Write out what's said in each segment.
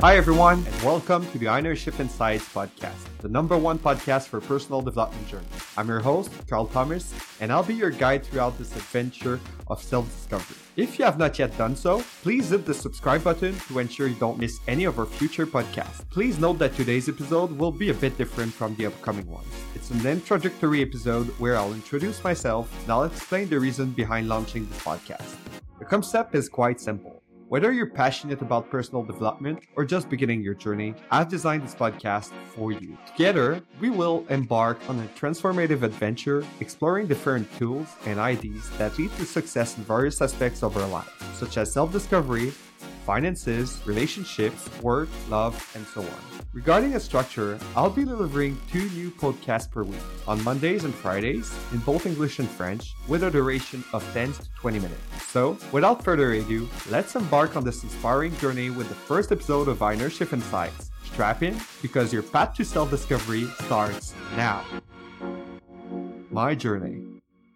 Hi, everyone, and welcome to the Ownership Insights podcast, the number one podcast for personal development journey. I'm your host, Carl Thomas, and I'll be your guide throughout this adventure of self discovery. If you have not yet done so, please hit the subscribe button to ensure you don't miss any of our future podcasts. Please note that today's episode will be a bit different from the upcoming ones. It's an introductory episode where I'll introduce myself and I'll explain the reason behind launching this podcast. The concept is quite simple. Whether you're passionate about personal development or just beginning your journey, I've designed this podcast for you. Together, we will embark on a transformative adventure exploring different tools and ideas that lead to success in various aspects of our lives, such as self discovery, finances, relationships, work, love, and so on. Regarding a structure, I'll be delivering two new podcasts per week on Mondays and Fridays in both English and French with a duration of 10 to 20 minutes. So, without further ado, let's embark on this inspiring journey with the first episode of Ownership Insights. Strap in because your path to self discovery starts now. My journey.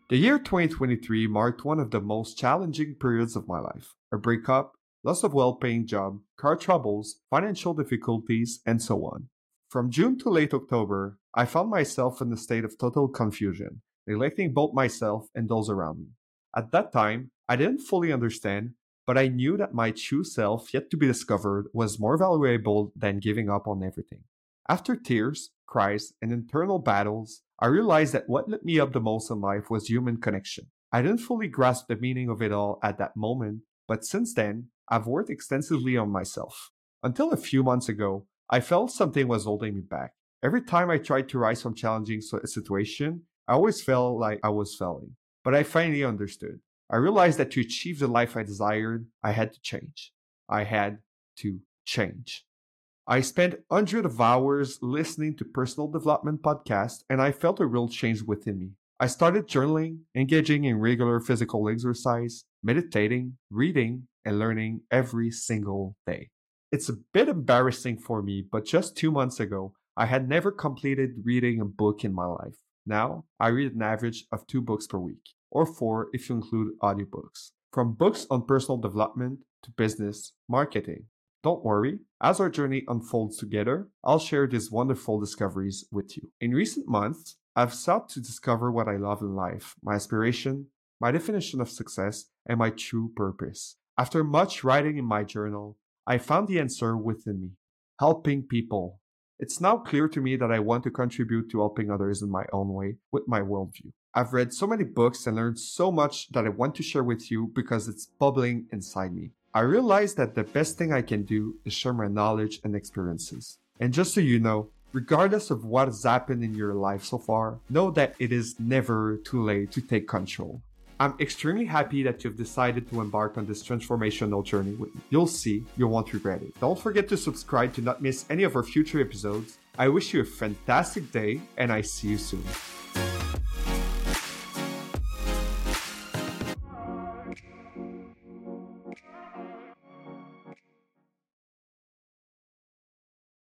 The year 2023 marked one of the most challenging periods of my life. A breakup, loss of well paying job, car troubles, financial difficulties, and so on. From June to late October, I found myself in a state of total confusion, neglecting both myself and those around me. At that time, I didn't fully understand, but I knew that my true self, yet to be discovered, was more valuable than giving up on everything. After tears, cries, and internal battles, I realized that what lit me up the most in life was human connection. I didn't fully grasp the meaning of it all at that moment, but since then, I've worked extensively on myself. Until a few months ago, I felt something was holding me back. Every time I tried to rise from challenging situation, I always felt like I was failing. But I finally understood. I realized that to achieve the life I desired, I had to change. I had to change. I spent hundreds of hours listening to personal development podcasts, and I felt a real change within me. I started journaling, engaging in regular physical exercise, meditating, reading, and learning every single day. It's a bit embarrassing for me, but just two months ago, I had never completed reading a book in my life. Now, I read an average of two books per week, or four if you include audiobooks. From books on personal development to business, marketing. Don't worry, as our journey unfolds together, I'll share these wonderful discoveries with you. In recent months, I've sought to discover what I love in life, my aspiration, my definition of success, and my true purpose. After much writing in my journal, I found the answer within me helping people. It's now clear to me that I want to contribute to helping others in my own way with my worldview. I've read so many books and learned so much that I want to share with you because it's bubbling inside me. I realize that the best thing I can do is share my knowledge and experiences. And just so you know, regardless of what has happened in your life so far, know that it is never too late to take control. I'm extremely happy that you've decided to embark on this transformational journey with me. You'll see, you won't regret it. Don't forget to subscribe to not miss any of our future episodes. I wish you a fantastic day, and I see you soon.